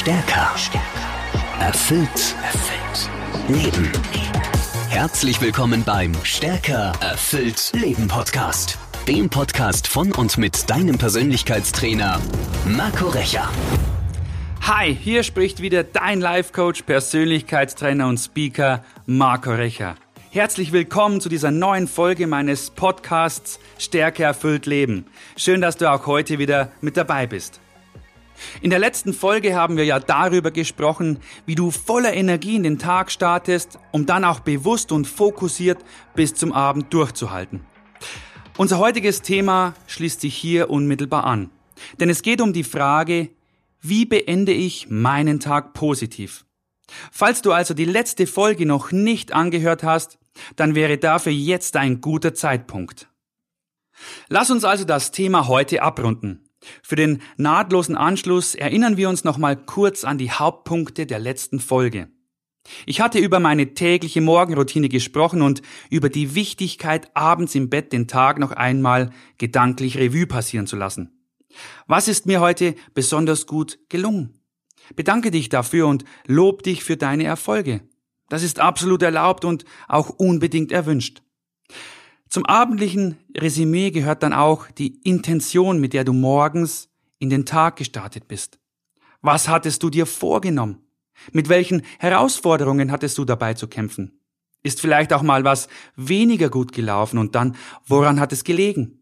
Stärker. Erfüllt. Erfüllt. Leben. Herzlich willkommen beim Stärker. Erfüllt. Leben Podcast. Dem Podcast von und mit deinem Persönlichkeitstrainer Marco Recher. Hi, hier spricht wieder dein Life Coach, Persönlichkeitstrainer und Speaker Marco Recher. Herzlich willkommen zu dieser neuen Folge meines Podcasts Stärke erfüllt Leben. Schön, dass du auch heute wieder mit dabei bist. In der letzten Folge haben wir ja darüber gesprochen, wie du voller Energie in den Tag startest, um dann auch bewusst und fokussiert bis zum Abend durchzuhalten. Unser heutiges Thema schließt sich hier unmittelbar an. Denn es geht um die Frage, wie beende ich meinen Tag positiv? Falls du also die letzte Folge noch nicht angehört hast, dann wäre dafür jetzt ein guter Zeitpunkt. Lass uns also das Thema heute abrunden. Für den nahtlosen Anschluss erinnern wir uns nochmal kurz an die Hauptpunkte der letzten Folge. Ich hatte über meine tägliche Morgenroutine gesprochen und über die Wichtigkeit, abends im Bett den Tag noch einmal gedanklich Revue passieren zu lassen. Was ist mir heute besonders gut gelungen? Bedanke dich dafür und lob dich für deine Erfolge. Das ist absolut erlaubt und auch unbedingt erwünscht. Zum abendlichen Resümee gehört dann auch die Intention, mit der du morgens in den Tag gestartet bist. Was hattest du dir vorgenommen? Mit welchen Herausforderungen hattest du dabei zu kämpfen? Ist vielleicht auch mal was weniger gut gelaufen und dann, woran hat es gelegen?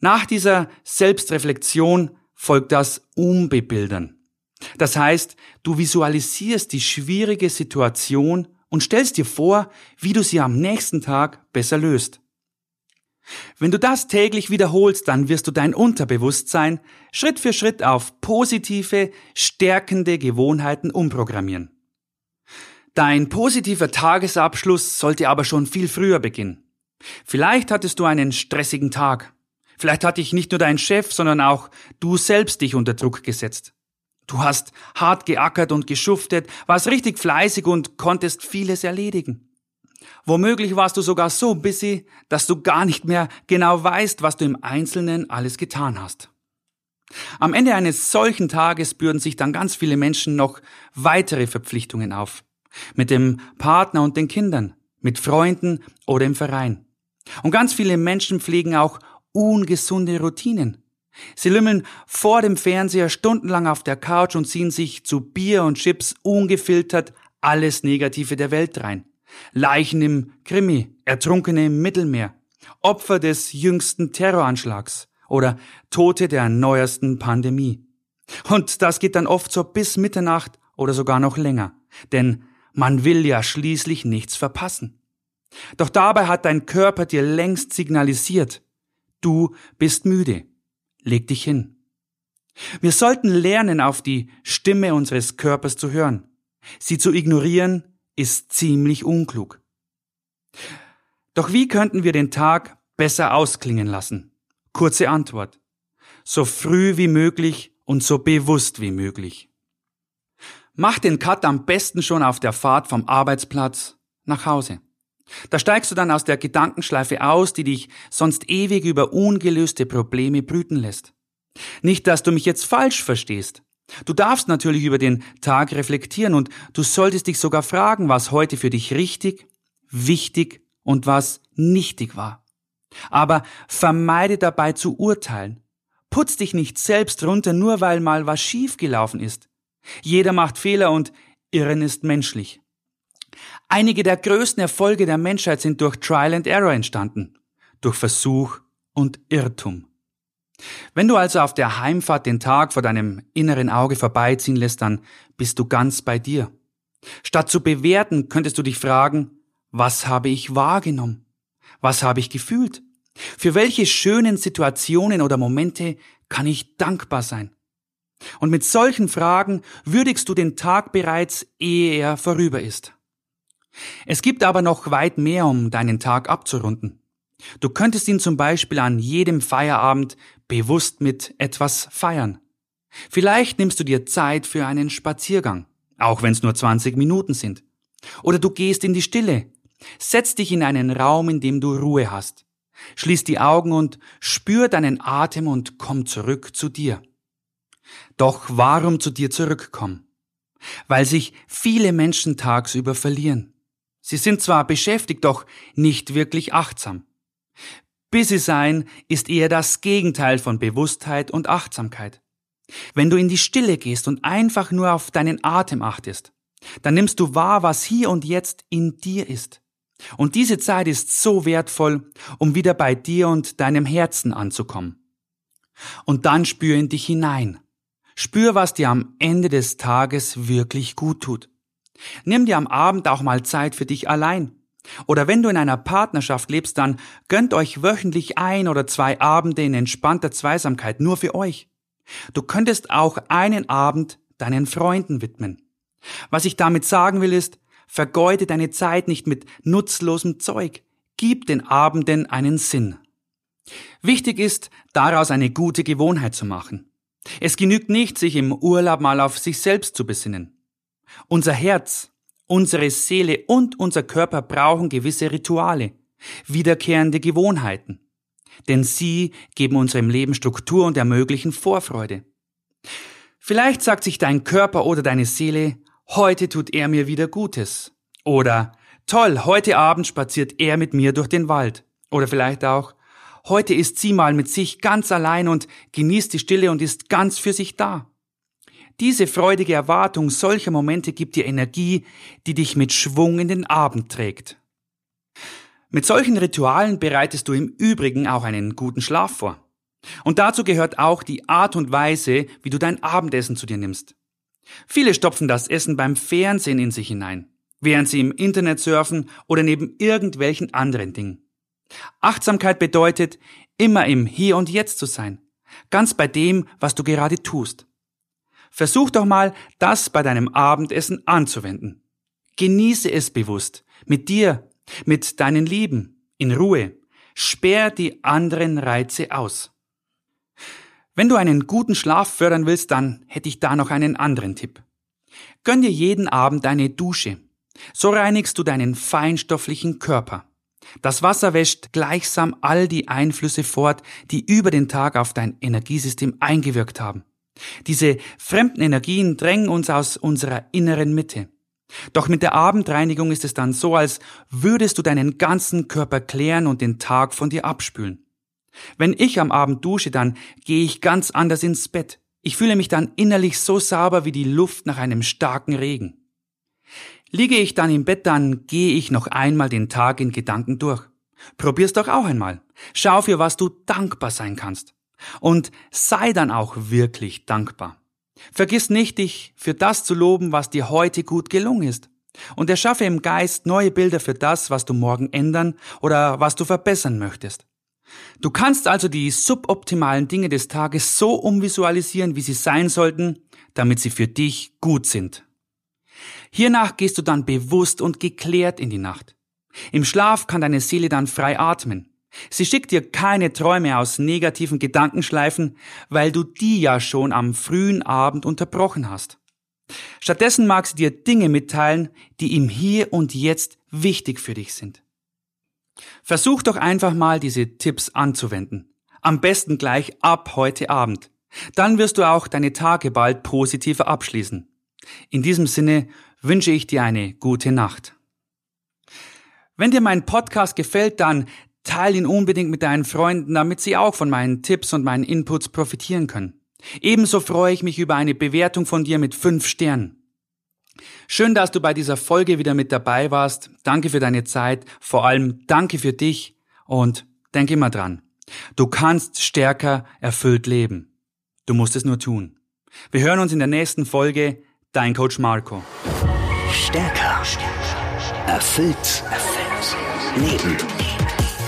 Nach dieser Selbstreflexion folgt das Umbebildern. Das heißt, du visualisierst die schwierige Situation und stellst dir vor, wie du sie am nächsten Tag besser löst. Wenn du das täglich wiederholst, dann wirst du dein Unterbewusstsein Schritt für Schritt auf positive, stärkende Gewohnheiten umprogrammieren. Dein positiver Tagesabschluss sollte aber schon viel früher beginnen. Vielleicht hattest du einen stressigen Tag. Vielleicht hat dich nicht nur dein Chef, sondern auch du selbst dich unter Druck gesetzt. Du hast hart geackert und geschuftet, warst richtig fleißig und konntest vieles erledigen. Womöglich warst du sogar so busy, dass du gar nicht mehr genau weißt, was du im Einzelnen alles getan hast. Am Ende eines solchen Tages bürden sich dann ganz viele Menschen noch weitere Verpflichtungen auf. Mit dem Partner und den Kindern, mit Freunden oder im Verein. Und ganz viele Menschen pflegen auch ungesunde Routinen. Sie lümmeln vor dem Fernseher stundenlang auf der Couch und ziehen sich zu Bier und Chips ungefiltert alles Negative der Welt rein. Leichen im Krimi, Ertrunkene im Mittelmeer, Opfer des jüngsten Terroranschlags oder Tote der neuesten Pandemie. Und das geht dann oft so bis Mitternacht oder sogar noch länger, denn man will ja schließlich nichts verpassen. Doch dabei hat dein Körper dir längst signalisiert, du bist müde, leg dich hin. Wir sollten lernen, auf die Stimme unseres Körpers zu hören. Sie zu ignorieren ist ziemlich unklug. Doch wie könnten wir den Tag besser ausklingen lassen? Kurze Antwort. So früh wie möglich und so bewusst wie möglich. Mach den Cut am besten schon auf der Fahrt vom Arbeitsplatz nach Hause. Da steigst du dann aus der Gedankenschleife aus, die dich sonst ewig über ungelöste Probleme brüten lässt. Nicht, dass du mich jetzt falsch verstehst. Du darfst natürlich über den Tag reflektieren und du solltest dich sogar fragen, was heute für dich richtig, wichtig und was nichtig war. Aber vermeide dabei zu urteilen. Putz dich nicht selbst runter, nur weil mal was schief gelaufen ist. Jeder macht Fehler und Irren ist menschlich. Einige der größten Erfolge der Menschheit sind durch Trial and Error entstanden, durch Versuch und Irrtum. Wenn du also auf der Heimfahrt den Tag vor deinem inneren Auge vorbeiziehen lässt, dann bist du ganz bei dir. Statt zu bewerten, könntest du dich fragen, was habe ich wahrgenommen? Was habe ich gefühlt? Für welche schönen Situationen oder Momente kann ich dankbar sein? Und mit solchen Fragen würdigst du den Tag bereits, ehe er vorüber ist. Es gibt aber noch weit mehr, um deinen Tag abzurunden. Du könntest ihn zum Beispiel an jedem Feierabend bewusst mit etwas feiern. Vielleicht nimmst du dir Zeit für einen Spaziergang, auch wenn es nur 20 Minuten sind. Oder du gehst in die Stille. Setz dich in einen Raum, in dem du Ruhe hast. Schließ die Augen und spür deinen Atem und komm zurück zu dir. Doch warum zu dir zurückkommen? Weil sich viele Menschen tagsüber verlieren. Sie sind zwar beschäftigt, doch nicht wirklich achtsam. Busy sein ist eher das Gegenteil von Bewusstheit und Achtsamkeit. Wenn du in die Stille gehst und einfach nur auf deinen Atem achtest, dann nimmst du wahr, was hier und jetzt in dir ist. Und diese Zeit ist so wertvoll, um wieder bei dir und deinem Herzen anzukommen. Und dann spür in dich hinein. Spür, was dir am Ende des Tages wirklich gut tut. Nimm dir am Abend auch mal Zeit für dich allein. Oder wenn du in einer Partnerschaft lebst, dann gönnt euch wöchentlich ein oder zwei Abende in entspannter Zweisamkeit nur für euch. Du könntest auch einen Abend deinen Freunden widmen. Was ich damit sagen will ist, vergeude deine Zeit nicht mit nutzlosem Zeug. Gib den Abenden einen Sinn. Wichtig ist, daraus eine gute Gewohnheit zu machen. Es genügt nicht, sich im Urlaub mal auf sich selbst zu besinnen. Unser Herz, unsere Seele und unser Körper brauchen gewisse Rituale, wiederkehrende Gewohnheiten. Denn sie geben unserem Leben Struktur und ermöglichen Vorfreude. Vielleicht sagt sich dein Körper oder deine Seele, heute tut er mir wieder Gutes. Oder toll, heute Abend spaziert er mit mir durch den Wald. Oder vielleicht auch, heute ist sie mal mit sich ganz allein und genießt die Stille und ist ganz für sich da. Diese freudige Erwartung solcher Momente gibt dir Energie, die dich mit Schwung in den Abend trägt. Mit solchen Ritualen bereitest du im Übrigen auch einen guten Schlaf vor. Und dazu gehört auch die Art und Weise, wie du dein Abendessen zu dir nimmst. Viele stopfen das Essen beim Fernsehen in sich hinein, während sie im Internet surfen oder neben irgendwelchen anderen Dingen. Achtsamkeit bedeutet, immer im Hier und Jetzt zu sein, ganz bei dem, was du gerade tust. Versuch doch mal, das bei deinem Abendessen anzuwenden. Genieße es bewusst, mit dir, mit deinen Lieben, in Ruhe. Sperr die anderen Reize aus. Wenn du einen guten Schlaf fördern willst, dann hätte ich da noch einen anderen Tipp. Gönn dir jeden Abend eine Dusche. So reinigst du deinen feinstofflichen Körper. Das Wasser wäscht gleichsam all die Einflüsse fort, die über den Tag auf dein Energiesystem eingewirkt haben. Diese fremden Energien drängen uns aus unserer inneren Mitte. Doch mit der Abendreinigung ist es dann so, als würdest du deinen ganzen Körper klären und den Tag von dir abspülen. Wenn ich am Abend dusche, dann gehe ich ganz anders ins Bett. Ich fühle mich dann innerlich so sauber wie die Luft nach einem starken Regen. Liege ich dann im Bett, dann gehe ich noch einmal den Tag in Gedanken durch. Probier's doch auch einmal. Schau, für was du dankbar sein kannst. Und sei dann auch wirklich dankbar. Vergiss nicht, dich für das zu loben, was dir heute gut gelungen ist. Und erschaffe im Geist neue Bilder für das, was du morgen ändern oder was du verbessern möchtest. Du kannst also die suboptimalen Dinge des Tages so umvisualisieren, wie sie sein sollten, damit sie für dich gut sind. Hiernach gehst du dann bewusst und geklärt in die Nacht. Im Schlaf kann deine Seele dann frei atmen. Sie schickt dir keine Träume aus negativen Gedankenschleifen, weil du die ja schon am frühen Abend unterbrochen hast. Stattdessen mag sie dir Dinge mitteilen, die im Hier und Jetzt wichtig für dich sind. Versuch doch einfach mal diese Tipps anzuwenden. Am besten gleich ab heute Abend. Dann wirst du auch deine Tage bald positiver abschließen. In diesem Sinne wünsche ich dir eine gute Nacht. Wenn dir mein Podcast gefällt, dann teile ihn unbedingt mit deinen Freunden, damit sie auch von meinen Tipps und meinen Inputs profitieren können. Ebenso freue ich mich über eine Bewertung von dir mit fünf Sternen. Schön, dass du bei dieser Folge wieder mit dabei warst. Danke für deine Zeit. Vor allem danke für dich und denk immer dran. Du kannst stärker erfüllt leben. Du musst es nur tun. Wir hören uns in der nächsten Folge. Dein Coach Marco. Stärker. Erfüllt. Erfüllt. Leben.